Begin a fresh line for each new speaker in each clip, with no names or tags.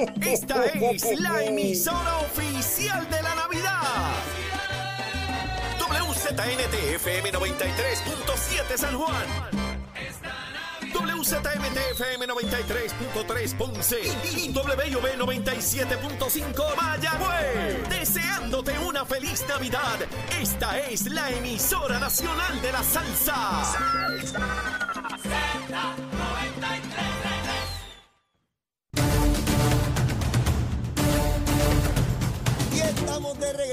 Esta es la emisora oficial de la Navidad. WZNTFM 93.7 San Juan. WZMTFM 93.3 Ponce y WB 97.5 Mayagüez. Deseándote una feliz Navidad. Esta es la emisora nacional de la salsa.
Y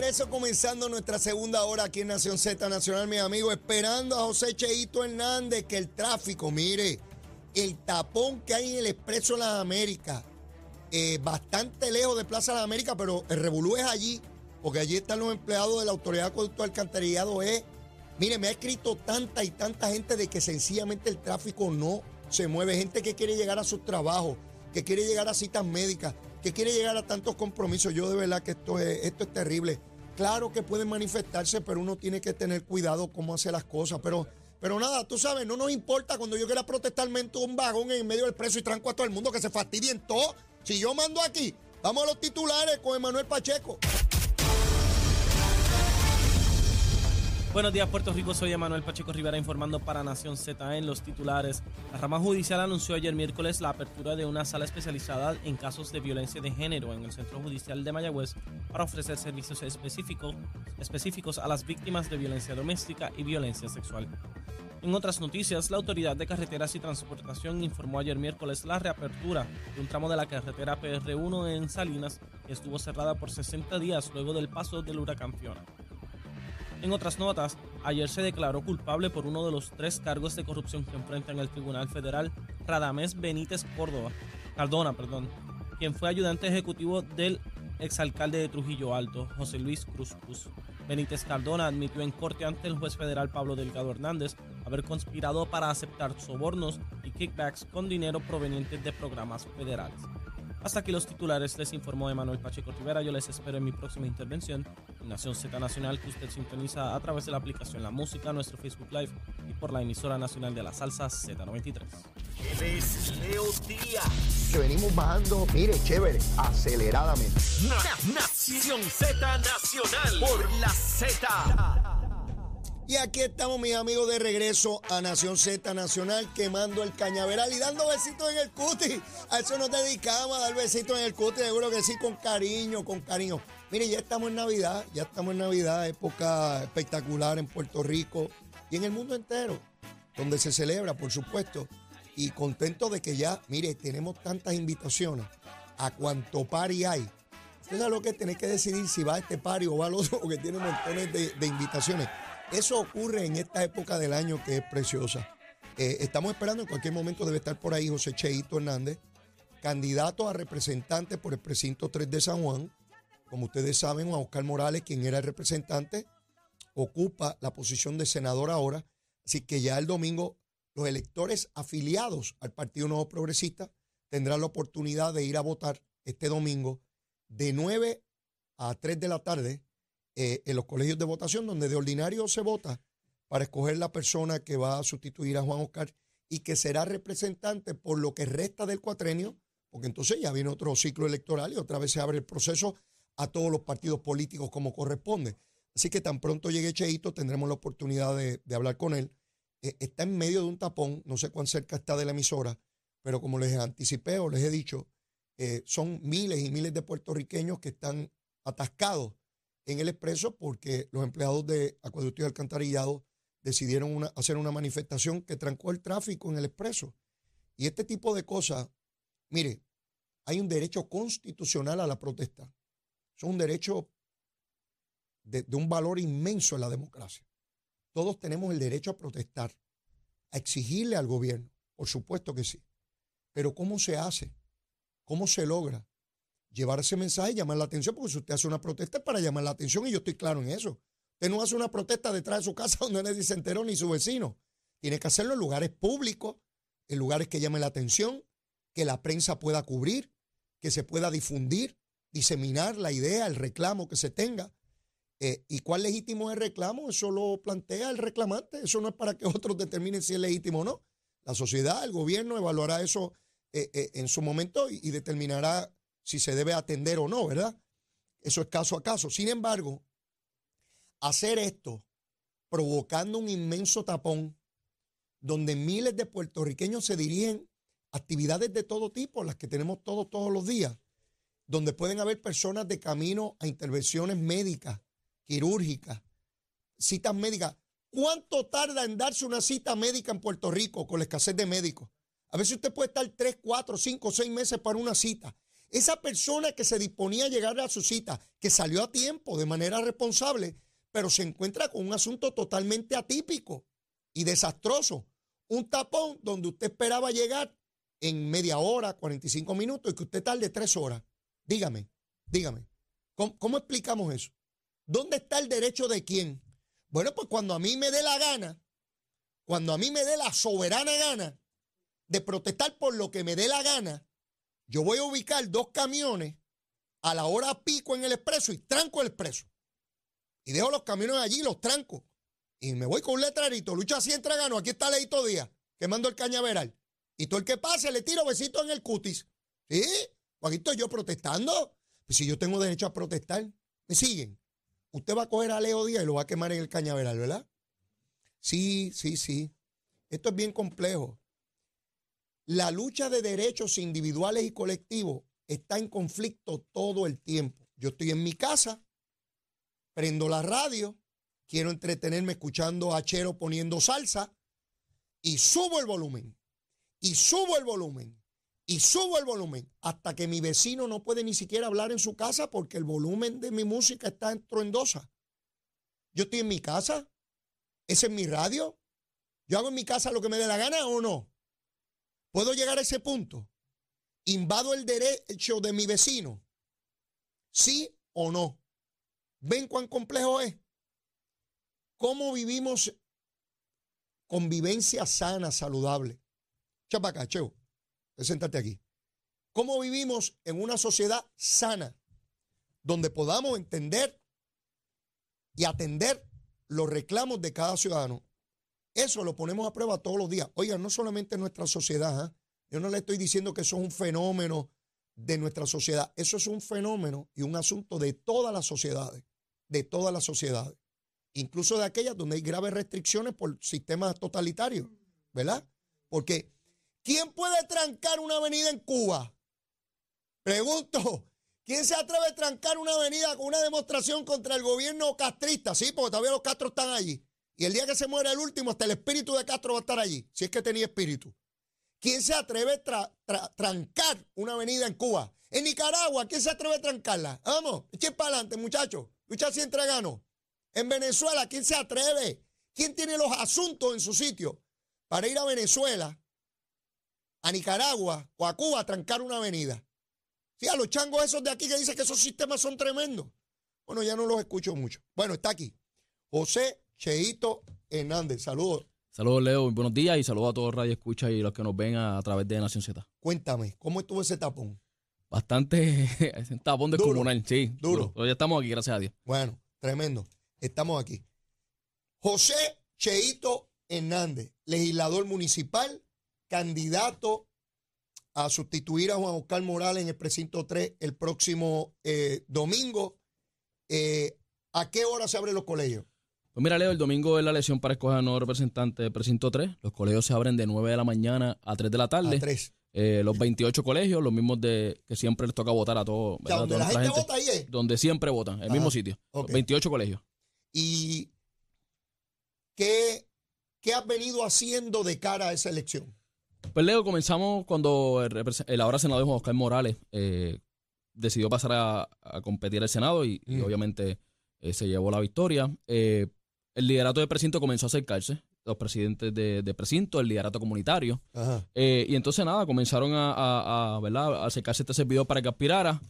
regreso comenzando nuestra segunda hora aquí en Nación Z Nacional, mis amigos, esperando a José Cheito Hernández que el tráfico, mire, el tapón que hay en el Expreso de las Américas, eh, bastante lejos de Plaza de las Américas, pero el revolú es allí, porque allí están los empleados de la Autoridad de Acueducto Alcantarillado E. Mire, me ha escrito tanta y tanta gente de que sencillamente el tráfico no se mueve, gente que quiere llegar a sus trabajos, que quiere llegar a citas médicas, que quiere llegar a tantos compromisos. Yo de verdad que esto es, esto es terrible. Claro que pueden manifestarse, pero uno tiene que tener cuidado cómo hace las cosas. Pero, pero nada, tú sabes, no nos importa cuando yo quiera protestar, mento un vagón en medio del preso y tranco a todo el mundo que se fastidien todo. Si yo mando aquí, vamos a los titulares con Emanuel Pacheco.
Buenos días, Puerto Rico. Soy Emanuel Pacheco Rivera informando para Nación Z en los titulares. La rama judicial anunció ayer miércoles la apertura de una sala especializada en casos de violencia de género en el Centro Judicial de Mayagüez para ofrecer servicios específicos, específicos a las víctimas de violencia doméstica y violencia sexual. En otras noticias, la Autoridad de Carreteras y Transportación informó ayer miércoles la reapertura de un tramo de la carretera PR1 en Salinas que estuvo cerrada por 60 días luego del paso del huracán Fiona. En otras notas, ayer se declaró culpable por uno de los tres cargos de corrupción que enfrenta en el Tribunal Federal Radamés Benítez Córdoba, Cardona, perdón, quien fue ayudante ejecutivo del exalcalde de Trujillo Alto, José Luis Cruz Cruz. Benítez Cardona admitió en corte ante el juez federal Pablo Delgado Hernández haber conspirado para aceptar sobornos y kickbacks con dinero proveniente de programas federales. Hasta aquí los titulares, les informó Emanuel Pacheco Rivera. Yo les espero en mi próxima intervención en Nación Z Nacional, que usted sintoniza a través de la aplicación La Música, nuestro Facebook Live y por la emisora nacional de la salsa Z93.
Él es Leo Díaz.
Que venimos bajando, mire, chévere, aceleradamente.
Na- Nación Z Nacional por la Z.
Y aquí estamos, mis amigos, de regreso a Nación Z Nacional, quemando el cañaveral y dando besitos en el cuti. A eso nos dedicamos, a dar besitos en el cuti, seguro que sí, con cariño, con cariño. Mire, ya estamos en Navidad, ya estamos en Navidad, época espectacular en Puerto Rico y en el mundo entero, donde se celebra, por supuesto. Y contento de que ya, mire, tenemos tantas invitaciones a cuanto party hay. Usted sabe lo que es tener que decidir si va a este party o va al otro, porque tiene montones de invitaciones. Eso ocurre en esta época del año que es preciosa. Eh, estamos esperando, en cualquier momento debe estar por ahí José Cheito Hernández, candidato a representante por el precinto 3 de San Juan. Como ustedes saben, Juan Oscar Morales, quien era el representante, ocupa la posición de senador ahora. Así que ya el domingo los electores afiliados al Partido Nuevo Progresista tendrán la oportunidad de ir a votar este domingo de 9 a 3 de la tarde eh, en los colegios de votación, donde de ordinario se vota para escoger la persona que va a sustituir a Juan Oscar y que será representante por lo que resta del cuatrenio, porque entonces ya viene otro ciclo electoral y otra vez se abre el proceso a todos los partidos políticos como corresponde. Así que tan pronto llegue Cheito tendremos la oportunidad de, de hablar con él. Eh, está en medio de un tapón, no sé cuán cerca está de la emisora, pero como les anticipé o les he dicho, eh, son miles y miles de puertorriqueños que están atascados en el expreso porque los empleados de Acueducto y Alcantarillado decidieron hacer una manifestación que trancó el tráfico en el expreso. Y este tipo de cosas, mire, hay un derecho constitucional a la protesta. Es un derecho de, de un valor inmenso en la democracia. Todos tenemos el derecho a protestar, a exigirle al gobierno, por supuesto que sí. Pero ¿cómo se hace? ¿Cómo se logra? Llevar ese mensaje y llamar la atención, porque si usted hace una protesta es para llamar la atención y yo estoy claro en eso. Usted no hace una protesta detrás de su casa donde nadie se enteró ni su vecino. Tiene que hacerlo en lugares públicos, en lugares que llamen la atención, que la prensa pueda cubrir, que se pueda difundir, diseminar la idea, el reclamo que se tenga. Eh, ¿Y cuál legítimo es el reclamo? Eso lo plantea el reclamante. Eso no es para que otros determinen si es legítimo o no. La sociedad, el gobierno evaluará eso eh, eh, en su momento y, y determinará si se debe atender o no, ¿verdad? Eso es caso a caso. Sin embargo, hacer esto provocando un inmenso tapón donde miles de puertorriqueños se dirigen a actividades de todo tipo, las que tenemos todos todos los días, donde pueden haber personas de camino a intervenciones médicas, quirúrgicas, citas médicas. ¿Cuánto tarda en darse una cita médica en Puerto Rico con la escasez de médicos? A veces usted puede estar tres, cuatro, cinco, seis meses para una cita. Esa persona que se disponía a llegar a su cita, que salió a tiempo de manera responsable, pero se encuentra con un asunto totalmente atípico y desastroso. Un tapón donde usted esperaba llegar en media hora, 45 minutos y que usted tarde tres horas. Dígame, dígame, ¿cómo, cómo explicamos eso? ¿Dónde está el derecho de quién? Bueno, pues cuando a mí me dé la gana, cuando a mí me dé la soberana gana de protestar por lo que me dé la gana, yo voy a ubicar dos camiones a la hora pico en el expreso y tranco el expreso. Y dejo los camiones allí, los tranco. Y me voy con un letrerito, lucha entra gano, aquí está Leito Díaz, quemando el cañaveral. Y todo el que pase le tiro besito en el cutis. ¿Sí? Pues aquí estoy yo protestando. Pues si yo tengo derecho a protestar, ¿me siguen? Usted va a coger a Leo Díaz y lo va a quemar en el cañaveral, ¿verdad? Sí, sí, sí. Esto es bien complejo. La lucha de derechos individuales y colectivos está en conflicto todo el tiempo. Yo estoy en mi casa, prendo la radio, quiero entretenerme escuchando a Chero poniendo salsa y subo el volumen, y subo el volumen, y subo el volumen, hasta que mi vecino no puede ni siquiera hablar en su casa porque el volumen de mi música está estruendosa. Yo estoy en mi casa, ese es mi radio, yo hago en mi casa lo que me dé la gana o no. ¿Puedo llegar a ese punto? ¿Invado el derecho de mi vecino? ¿Sí o no? ¿Ven cuán complejo es? ¿Cómo vivimos convivencia sana, saludable? Chapaca, Cheo, sentate aquí. ¿Cómo vivimos en una sociedad sana donde podamos entender y atender los reclamos de cada ciudadano? Eso lo ponemos a prueba todos los días. Oigan, no solamente en nuestra sociedad. ¿ah? Yo no le estoy diciendo que eso es un fenómeno de nuestra sociedad. Eso es un fenómeno y un asunto de todas las sociedades. De todas las sociedades. Incluso de aquellas donde hay graves restricciones por sistemas totalitarios. ¿Verdad? Porque, ¿quién puede trancar una avenida en Cuba? Pregunto, ¿quién se atreve a trancar una avenida con una demostración contra el gobierno castrista? Sí, porque todavía los castros están allí. Y el día que se muera el último, hasta el espíritu de Castro va a estar allí, si es que tenía espíritu. ¿Quién se atreve a trancar una avenida en Cuba? En Nicaragua, ¿quién se atreve a trancarla? Vamos, echen para adelante, muchachos. Lucha siempre gano. En Venezuela, ¿quién se atreve? ¿Quién tiene los asuntos en su sitio para ir a Venezuela, a Nicaragua o a Cuba a trancar una avenida? Sí, a los changos esos de aquí que dicen que esos sistemas son tremendos. Bueno, ya no los escucho mucho. Bueno, está aquí. José Cheito Hernández. Saludos.
Saludos, Leo. Buenos días y saludos a todos Radio Escucha y los que nos ven a, través de Nación Z.
Cuéntame, ¿cómo estuvo ese tapón?
Bastante un tapón descomunal, sí.
Duro.
Pero ya estamos aquí, gracias a Dios.
Bueno, tremendo. Estamos aquí. José Cheito Hernández, legislador municipal, candidato a sustituir a Juan Oscar Morales en el precinto 3 el próximo eh, domingo. Eh, ¿A qué hora se abren los colegios?
Pues mira, Leo, el domingo es la elección para escoger a nuevo representante del precinto 3. Los colegios se abren de 9 de la mañana a 3 de la tarde.
A 3.
Eh, los 28 colegios, los mismos de que siempre les toca votar a todos.
O sea, donde la gente, vota ahí es.
Donde siempre votan, el mismo sitio.
ok.
28 colegios.
¿Y qué, qué has venido haciendo de cara a esa elección?
Pues Leo, comenzamos cuando el, ahora senador Juan Oscar Morales eh, decidió pasar a, a competir al Senado y, y
Mm.
obviamente eh, se llevó la victoria. Eh, el liderato del precinto comenzó a acercarse. los presidentes de, de precinto, el liderato comunitario. Eh, y entonces nada, comenzaron a, a, a, ¿verdad? a acercarse a este servidor para que aspirara.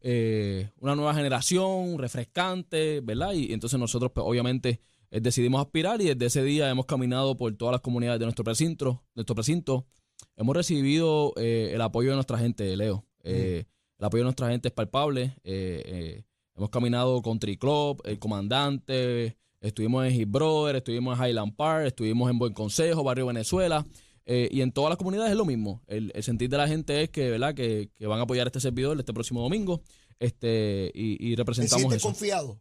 eh, una nueva generación, refrescante, ¿verdad? Y, entonces nosotros, pues, obviamente, eh, decidimos aspirar y desde ese día hemos caminado por todas las comunidades de nuestro precinto. Nuestro precinto. Hemos recibido eh, el apoyo de nuestra gente, Leo. Eh, El apoyo de nuestra gente es palpable. Hemos caminado con Triclub, el comandante, estuvimos en His Brother, estuvimos en Highland Park, estuvimos en Buen Consejo, Barrio Venezuela. eh, y en todas las comunidades es lo mismo. El, el sentir de la gente es que, ¿verdad? Que, que van a apoyar a este servidor este próximo domingo. Este, y, y
¿Te
representamos
sientes
eso.
confiado?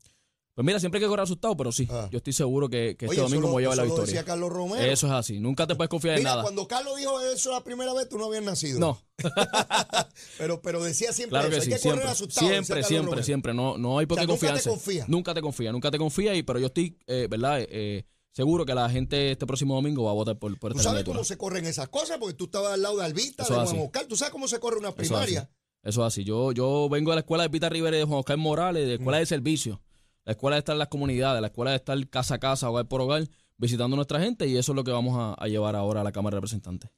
Pues mira, siempre hay que correr asustado, pero sí.
Ah.
yo estoy seguro que, que este domingo voy a llevar la
eso lo
victoria.
decía Carlos Romero.
Eso es así. Nunca te puedes confiar en
Mira,
nada.
cuando Carlos dijo eso la primera vez, tú no habías nacido.
No,
Pero, pero decía siempre
Claro
eso.
que
Hay
sí,
que
siempre,
correr asustado.
siempre, siempre,
Romero.
siempre. No, no hay por
O sea,
qué
nunca te confía.
Nunca te confía, nunca te confía, y, pero yo estoy, eh, ¿verdad? Eh, eh, seguro que la gente este próximo domingo va a votar por, por
Tú
esta
sabes cómo se corren esas cosas, porque tú estabas al lado de Albita,
Eso
de Juan
así.
Oscar. Tú sabes cómo se corre una primaria.
Eso es así. Yo, yo vengo de la escuela de Pita Rivera y de Juan Oscar Morales, de la
Mm.
escuela de servicio. La escuela de estar en las comunidades, la escuela de estar casa a casa, hogar por hogar, visitando a nuestra gente, y eso es lo que vamos a, a llevar ahora a la Cámara de Representantes.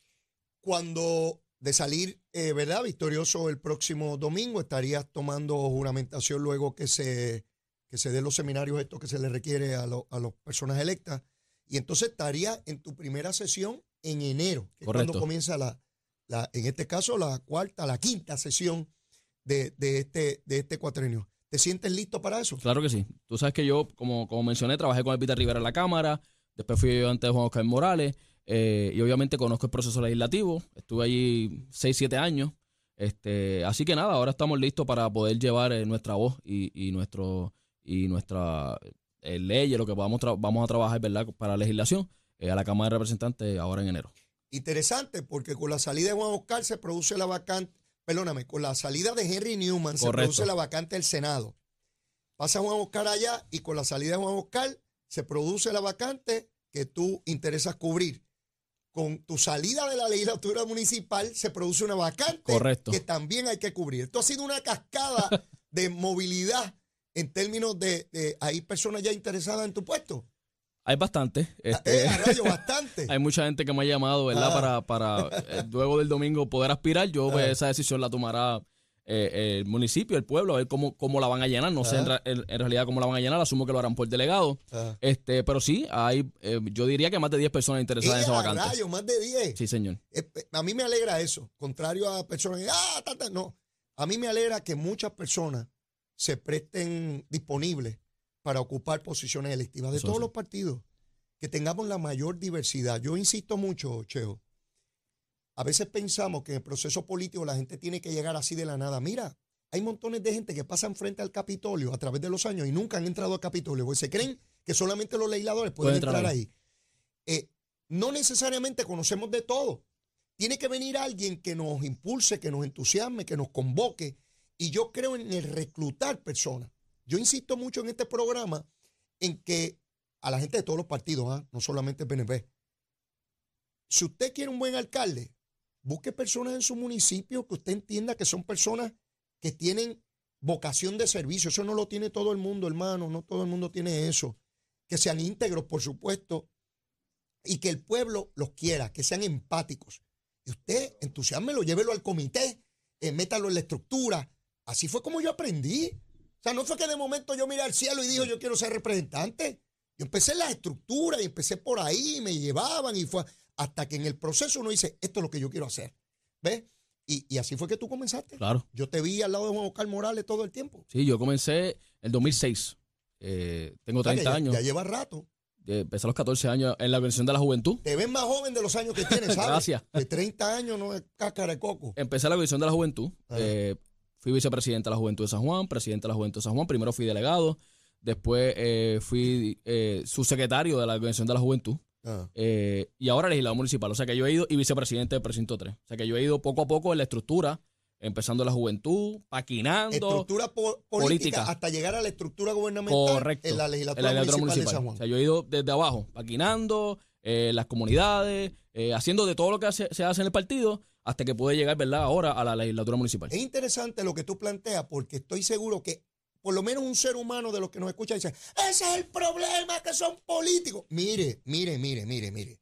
Cuando de salir, eh, ¿verdad? Victorioso el próximo domingo, estarías tomando juramentación luego que se, que se den los seminarios estos que se le requiere a, lo- a las personas electas. Y entonces estarías en tu primera sesión en enero, que es cuando comienza la, la, en este caso, la cuarta, la quinta sesión de, de este, de este cuatrenio. ¿Te sientes listo para eso?
Claro que sí. Tú sabes que yo, como, como mencioné, trabajé con el Peter Rivera en la Cámara, después fui yo antes de Juan Oscar Morales, eh, y obviamente conozco el proceso legislativo. Estuve allí 6, 7 años. Este, así que nada, ahora estamos listos para poder llevar eh, nuestra voz y, y nuestro y nuestra eh, ley, lo que vamos, vamos a trabajar ¿verdad? para la legislación eh, a la Cámara de Representantes ahora en enero.
Interesante, porque con la salida de Juan Oscar se produce la vacante, perdóname, con la salida de Henry Newman se produce la vacante del Senado. Pasa Juan Oscar allá y con la salida de Juan Oscar se produce la vacante que tú interesas cubrir. Con tu salida de la legislatura municipal se produce una vacante
Correcto.
que también hay que cubrir. Esto ha sido una cascada de movilidad en términos de, de hay personas ya interesadas en tu puesto.
Hay bastante. Este,
Eh, bastante.
hay mucha gente que me ha llamado, ¿verdad?
Ah.
Para, para eh, luego del domingo poder aspirar. Yo, pues,
Ah.
esa decisión la tomará eh, el municipio, el pueblo, a ver cómo, cómo la van a llenar. No sé en,
Ah.
ra- en- en realidad cómo la van a llenar. Asumo que lo harán por delegado.
Ah.
Este, pero sí, hay, eh, yo diría que más de 10 personas interesadas en esa
a
vacante.
rayo, más de 10.
Sí, señor.
Eh, A mí me alegra eso, contrario a personas que, ah, ta, ta", no. A mí me alegra que muchas personas se presten disponibles para ocupar posiciones electivas de
Eso
todos
sí.
los partidos, que tengamos la mayor diversidad. Yo insisto mucho, Cheo, a veces pensamos que en el proceso político la gente tiene que llegar así de la nada. Mira, hay montones de gente que pasan frente al Capitolio a través de los años y nunca han entrado al Capitolio, porque se creen que solamente los legisladores
pueden, entrar
entrar
ahí.
ahí. Eh, no necesariamente conocemos de todo. Tiene que venir alguien que nos impulse, que nos entusiasme, que nos convoque. Y yo creo en el reclutar personas. Yo insisto mucho en este programa en que a la gente de todos los partidos, ¿ah? no solamente el PNP, si usted quiere un buen alcalde, busque personas en su municipio que usted entienda que son personas que tienen vocación de servicio. Eso no lo tiene todo el mundo, hermano. No todo el mundo tiene eso. Que sean íntegros, por supuesto, y que el pueblo los quiera, que sean empáticos. Y usted, entusiasmelo, llévelo al comité, eh, métalo en la estructura. Así fue como yo aprendí. Sea, no fue que de momento yo miré al cielo y dijo, yo quiero ser representante. Yo empecé en las estructuras y empecé por ahí, me llevaban y fue hasta que en el proceso uno dice, esto es lo que yo quiero hacer. ¿Ves? Y, y así fue que tú comenzaste.
Claro.
Yo te vi al lado de Juan Oscar Morales todo el tiempo.
Sí, yo comencé en 2006. Eh, tengo
O sea, que
30
ya-
años.
Ya lleva rato.
Eh, empecé a los 14 años en la organización de la juventud.
Te ves más joven de los años que tienes, ¿sabes?
Gracias.
De 30 años no es cáscara de coco.
Empecé la organización de la juventud. Eh, fui vicepresidente de la Juventud de San Juan, presidente de la Juventud de San Juan. Primero fui delegado, después eh, fui eh, subsecretario de la organización de la juventud.
Ah.
eh, y ahora legislador municipal. O sea que yo he ido y vicepresidente del precinto 3. O sea que yo he ido poco a poco en la estructura, empezando en la juventud, paquinando.
Estructura po- política,
política.
hasta llegar a la estructura gubernamental
Correcto.
en la legislatura, municipal, de San Juan.
O sea, yo he ido desde abajo, paquinando, eh, las comunidades, eh, haciendo de todo lo que hace- se hace en el partido, hasta que pude llegar, ¿verdad?, ahora a la legislatura municipal.
Es interesante lo que tú planteas porque estoy seguro que por lo menos un ser humano de los que nos escucha dice, ese es el problema, que son políticos. Mire, mire, mire, mire, mire.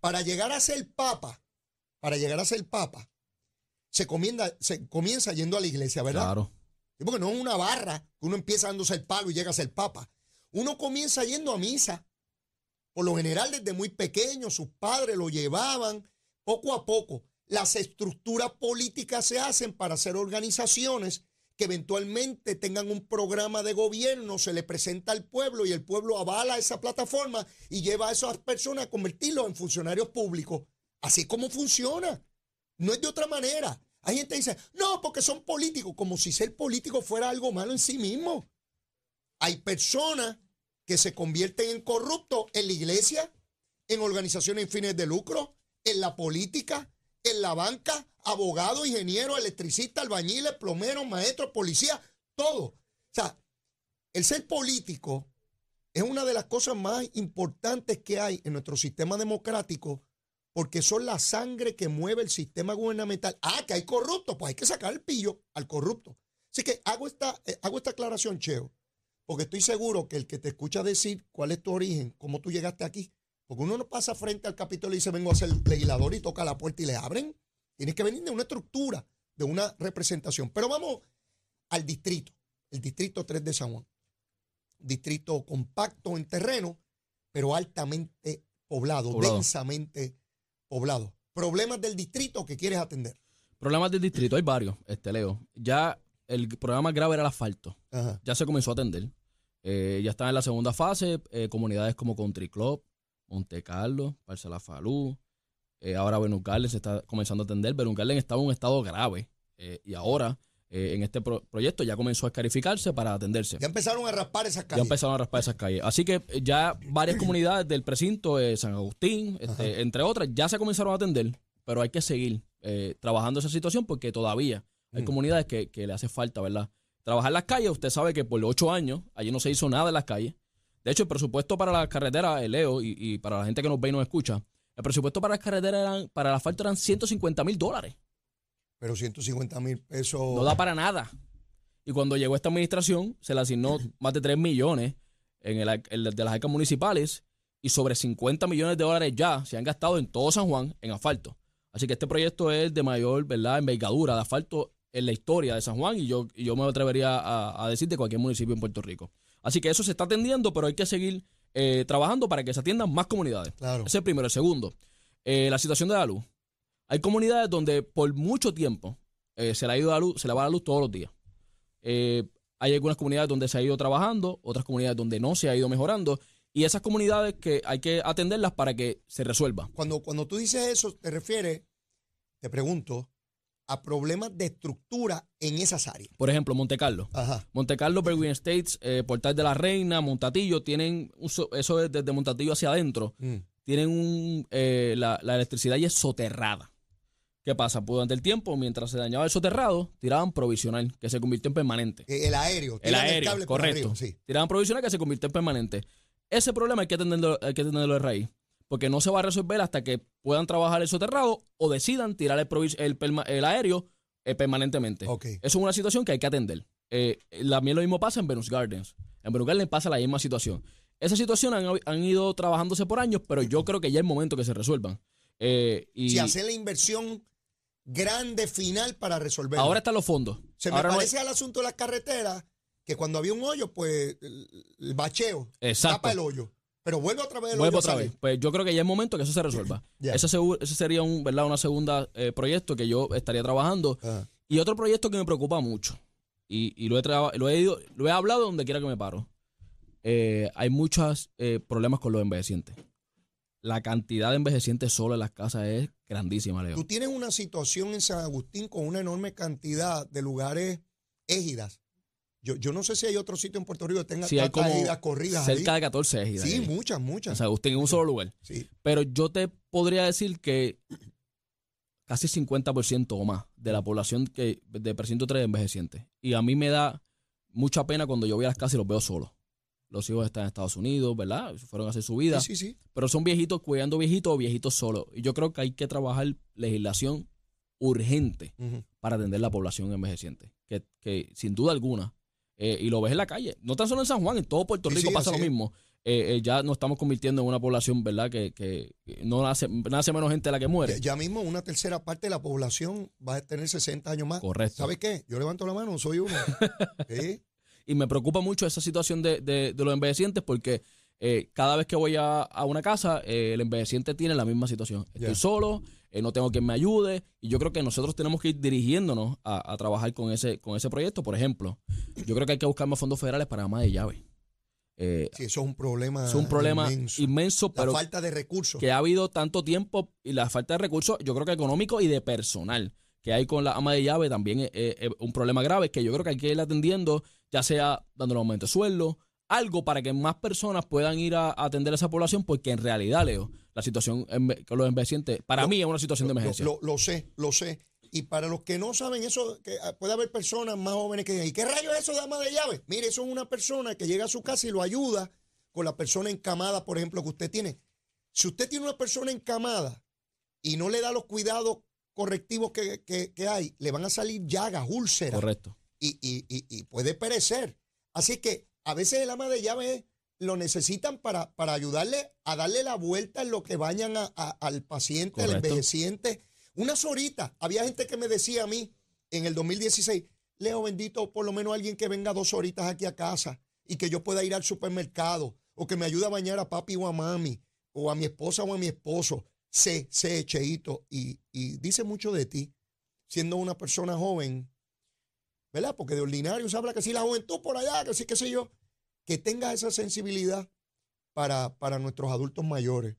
Para llegar a ser papa, para llegar a ser papa, se comienza, se comienza yendo a la iglesia, ¿verdad?
Claro.
Sí, Porque no es una barra que uno empieza dándose el palo y llega a ser papa. Uno comienza yendo a misa. Por lo general, desde muy pequeño, sus padres lo llevaban poco a poco. Las estructuras políticas se hacen para hacer organizaciones que eventualmente tengan un programa de gobierno, se le presenta al pueblo y el pueblo avala esa plataforma y lleva a esas personas a convertirlos en funcionarios públicos. Así es como funciona. No es de otra manera. Hay gente que dice, no, porque son políticos, como si ser político fuera algo malo en sí mismo. Hay personas que se convierten en corruptos en la iglesia, en organizaciones sin fines de lucro, en la política, en la banca, abogados, ingenieros, electricistas, albañiles, plomeros, maestros, policías, todo. O sea, el ser político es una de las cosas más importantes que hay en nuestro sistema democrático porque son la sangre que mueve el sistema gubernamental. Ah, que hay corruptos, pues hay que sacar el pillo al corrupto. Así que hago esta, eh, hago esta aclaración, Cheo, porque estoy seguro que el que te escucha decir cuál es tu origen, cómo tú llegaste aquí, porque uno no pasa frente al Capitolio y dice, vengo a ser legislador y toca la puerta y le abren. Tienes que venir de una estructura, de una representación. Pero vamos al distrito, el distrito 3 de San Juan. Distrito compacto en terreno, pero altamente poblado,
Poblado.
densamente poblado. Problemas del distrito que quieres atender.
Problemas del distrito, hay varios, este Leo. Ya el problema más grave era el asfalto.
Ajá.
Ya se comenzó a atender. Eh, ya están en la segunda fase, eh, comunidades como Country Club, Monte Carlo, Parcela Falú, eh, ahora Venus Garden se está comenzando a atender. Venus Garden estaba en un estado grave eh, y ahora eh, en este pro- proyecto ya comenzó a escarificarse para atenderse.
Ya empezaron a raspar esas
Ya
calles.
empezaron a raspar esas calles. Así que ya varias comunidades del precinto, eh, San Agustín, este, entre otras, ya se comenzaron a atender, pero hay que seguir eh, trabajando esa situación porque todavía hay comunidades que, que le hace falta, ¿verdad? Trabajar las calles, usted sabe que por ocho años allí no se hizo nada en las calles. De hecho, el presupuesto para las carreteras, eh, Leo, y, y para la gente que nos ve y nos escucha, el presupuesto para las carreteras, eran, para el asfalto eran 150 mil dólares.
Pero 150 mil pesos.
No da para nada. Y cuando llegó esta administración, se le asignó más de 3 millones en el, el de las arcas municipales y sobre 50 millones de dólares ya se han gastado en todo San Juan en asfalto. Así que este proyecto es de mayor ¿verdad? envergadura de asfalto en la historia de San Juan y yo, y yo me atrevería a, a decir de cualquier municipio en Puerto Rico. Así que eso se está atendiendo, pero hay que seguir eh, trabajando para que se atiendan más comunidades.
Claro.
Ese es el primero. El segundo, eh, la situación de la luz. Hay comunidades donde por mucho tiempo eh, se le ha ido la luz, se le va la luz todos los días. Hay algunas comunidades donde se ha ido trabajando, otras comunidades donde no se ha ido mejorando, y esas comunidades que hay que atenderlas para que se resuelva.
Cuando, cuando tú dices eso, te refieres, te pregunto, a problemas de estructura en esas áreas.
Por ejemplo, Monte Carlo.
Ajá.
Monte Carlo, Berwyn Estates, eh, Portal de la Reina, Montatillo, tienen, eso es desde Montatillo hacia adentro,
Mm.
tienen un, eh, la, la electricidad ya es soterrada. ¿Qué pasa? Pues durante el tiempo, mientras se dañaba el soterrado, tiraban provisional, que se convirtió en permanente.
Eh, El aéreo.
El aéreo,
cable por
correcto.
arriba, sí.
Tiraban provisional que se convirtió en permanente. Ese problema hay que atenderlo, hay que atenderlo de raíz. Porque no se va a resolver hasta que puedan trabajar el soterrado o decidan tirar el, el, el aéreo eh, permanentemente.
Ok.
Eso es una situación que hay que atender. Eh, también lo mismo pasa en Venus Gardens. En Venus Gardens pasa la misma situación. Esa situación han, han ido trabajándose por años, pero yo creo que ya es momento que se resuelvan. Eh, y
Si hacer la inversión grande final para resolverlo.
ahora están los fondos.
Se me
Ahora no hay-
parece al asunto de las carreteras que cuando había un hoyo, pues el, el bacheo
Exacto.
tapa el hoyo. Pero vuelve otra vez a
otra vez. Pues yo creo que ya es momento que eso se resuelva. Ese sería un, ¿verdad? una segunda eh, proyecto que yo estaría trabajando.
Ajá.
Y otro proyecto que me preocupa mucho. Y, y lo, he lo, he ido- lo he hablado donde quiera que me paro. Eh, hay muchos eh, problemas con los envejecientes. La cantidad de envejecientes solo en las casas es grandísima, Leo.
Tú tienes una situación en San Agustín con una enorme cantidad de lugares égidas. Yo, yo no sé si hay otro sitio en Puerto Rico que tenga
Sí, hay como
corridas
cerca
ahí.
de 14 ejidas.
Sí,
ahí.
muchas,
O
muchas.
sea, usted en un solo lugar.
Sí.
Pero yo te podría decir que casi 50% o más de la población que de precinto 3 es envejeciente. Y a mí me da mucha pena cuando yo voy a las casas y los veo solos. Los hijos están en Estados Unidos, ¿verdad? Fueron a hacer su vida.
Sí, sí, sí.
Pero son viejitos cuidando viejitos o viejitos solos. Y yo creo que hay que trabajar legislación urgente para atender la población envejeciente. Que, que sin duda alguna eh, y lo ves en la calle. No tan solo en San Juan, en todo Puerto Rico
sí,
pasa lo mismo. Eh, eh, ya nos estamos convirtiendo en una población, ¿verdad? Que, que no nace, nace menos gente de la que muere.
Ya, ya mismo una tercera parte de la población va a tener 60 años más.
Correcto.
¿Sabes qué? Yo levanto la mano, soy uno. Sí.
Y me preocupa mucho esa situación de, de- de los envejecientes porque eh, cada vez que voy a, a una casa, eh, el envejeciente tiene la misma situación. Estoy
Ya.
solo, eh, no tengo quien me ayude y yo creo que nosotros tenemos que ir dirigiéndonos a, a trabajar con ese, con ese proyecto. Por ejemplo, yo creo que hay que buscar más fondos federales para ama de llave. Eh,
Sí, eso es un problema.
es un problema
inmenso.
inmenso,
La
pero
falta de recursos.
que ha habido tanto tiempo y la falta de recursos, yo creo que económico y de personal que hay con la ama de llave también es, es- es un problema grave que yo creo que hay que ir atendiendo, ya sea dándole aumento de sueldo, algo para que más personas puedan ir a, a atender a esa población, porque en realidad, Leo, la situación con los envejecientes, para
Lo-
mí es una situación de emergencia.
Lo, lo sé, lo sé. Y para los que no saben eso, que ah, puede haber personas más jóvenes que digan, ¿y qué rayo es eso de ama de llave? Mire, eso es una persona que llega a su casa y lo ayuda con la persona encamada, por ejemplo, que usted tiene. Si usted tiene una persona encamada y no le da los cuidados correctivos que, que- que hay, le van a salir llagas, úlceras
Correcto.
y, y- y- y puede perecer. Así que a veces el ama de llave lo necesitan para, para ayudarle a darle la vuelta en lo que bañan a- a- al paciente, al envejeciente. Unas horitas. Había gente que me decía a mí en el 2016, Leo, bendito, por lo menos alguien que venga dos horitas aquí a casa y que yo pueda ir al supermercado o que me ayude a bañar a papi o a mami o a mi esposa o a mi esposo. Sé, sé, Cheito. Y, y dice mucho de ti, siendo una persona joven, ¿verdad? Porque de ordinario se habla que si la juventud por allá, que sí, qué sé yo, que tenga esa sensibilidad para, para nuestros adultos mayores,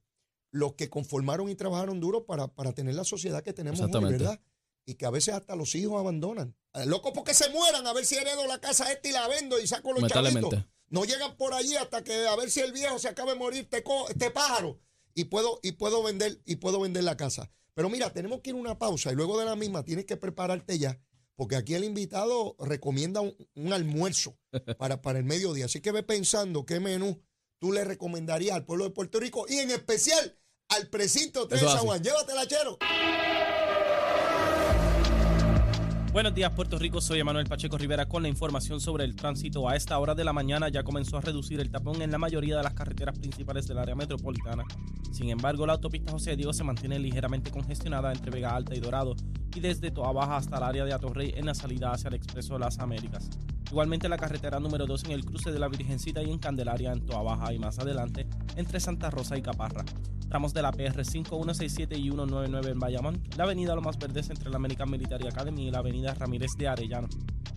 los que conformaron y trabajaron duro para, para tener la sociedad que tenemos hoy. ¿verdad? Y que a veces hasta los hijos abandonan. Eh, Loco, porque se mueran a ver si heredo la casa esta y la vendo y saco los chavitos. No llegan por allí hasta que a ver si el viejo se acaba de morir, este, co- este pájaro, y puedo, y puedo vender, y puedo vender la casa. Pero mira, tenemos que ir a una pausa y luego de la misma tienes que prepararte ya, porque aquí el invitado recomienda un, un almuerzo para, para el mediodía. Así que ve pensando qué menú tú le recomendarías al pueblo de Puerto Rico y en especial al precinto 3 de San. Juan. Llévatela, chero.
Buenos días, Puerto Rico. Soy Emanuel Pacheco Rivera con la información sobre el tránsito. A esta hora de la mañana ya comenzó a reducir el tapón en la mayoría de las carreteras principales del área metropolitana. Sin embargo, la autopista José Diego se mantiene ligeramente congestionada entre Vega Alta y Dorado y desde Toa Baja hasta el área de Atorrey en la salida hacia el Expreso las Américas. Igualmente la carretera número 2 en el cruce de la Virgencita y en Candelaria en Toa Baja y más adelante entre Santa Rosa y Caparra. Tramos de la PR 5167 y 199 en Bayamón, la avenida Lo Más Verdes entre la American Military Academy y la avenida Ramírez de Arellano,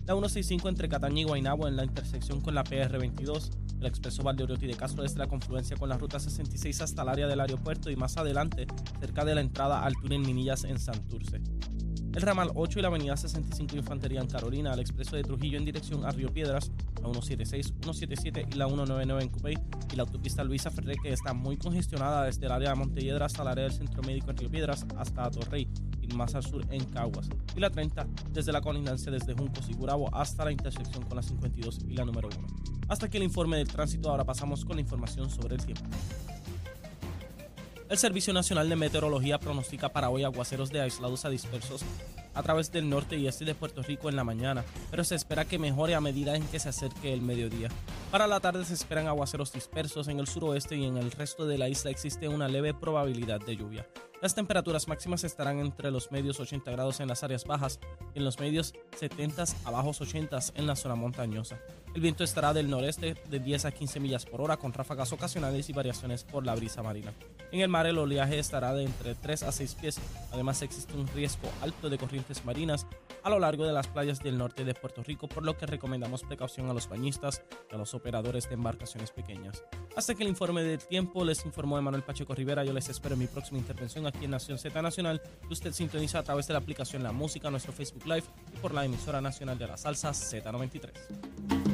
la 165 entre Cataña y Guaynabo en la intersección con la PR 22, el expreso Valdeoriotti de Castro desde la confluencia con la ruta 66 hasta el área del aeropuerto y más adelante cerca de la entrada al túnel Minillas en Santurce. El ramal 8 y la avenida 65 Infantería en Carolina, al expreso de Trujillo en dirección a Río Piedras, la 176, 177 y la 199 en Cupey, y la autopista Luisa Ferré que está muy congestionada desde el área de Montelledra hasta el área del Centro Médico en Río Piedras hasta Torrey y más al sur en Caguas, y la 30 desde la colindancia desde Juncos y Gurabo hasta la intersección con la 52 y la número 1. Hasta aquí el informe del tránsito, ahora pasamos con la información sobre el tiempo. El Servicio Nacional de Meteorología pronostica para hoy aguaceros de aislados a dispersos a través del norte y este de Puerto Rico en la mañana, pero se espera que mejore a medida en que se acerque el mediodía. Para la tarde se esperan aguaceros dispersos en el suroeste y en el resto de la isla existe una leve probabilidad de lluvia. Las temperaturas máximas estarán entre los medios 80 grados en las áreas bajas y en los medios 70 a bajos 80 en la zona montañosa. El viento estará del noreste de 10 a 15 millas por hora con ráfagas ocasionales y variaciones por la brisa marina. En el mar el oleaje estará de entre 3 a 6 pies. Además existe un riesgo alto de corrientes marinas a lo largo de las playas del norte de Puerto Rico, por lo que recomendamos precaución a los bañistas y a los operadores de embarcaciones pequeñas. Hasta que el informe del tiempo les informó Emanuel Pacheco Rivera. Yo les espero en mi próxima intervención aquí en Nación Z Nacional, usted sintoniza a través de la aplicación La Música, nuestro Facebook Live y por la emisora nacional de la salsa Z93.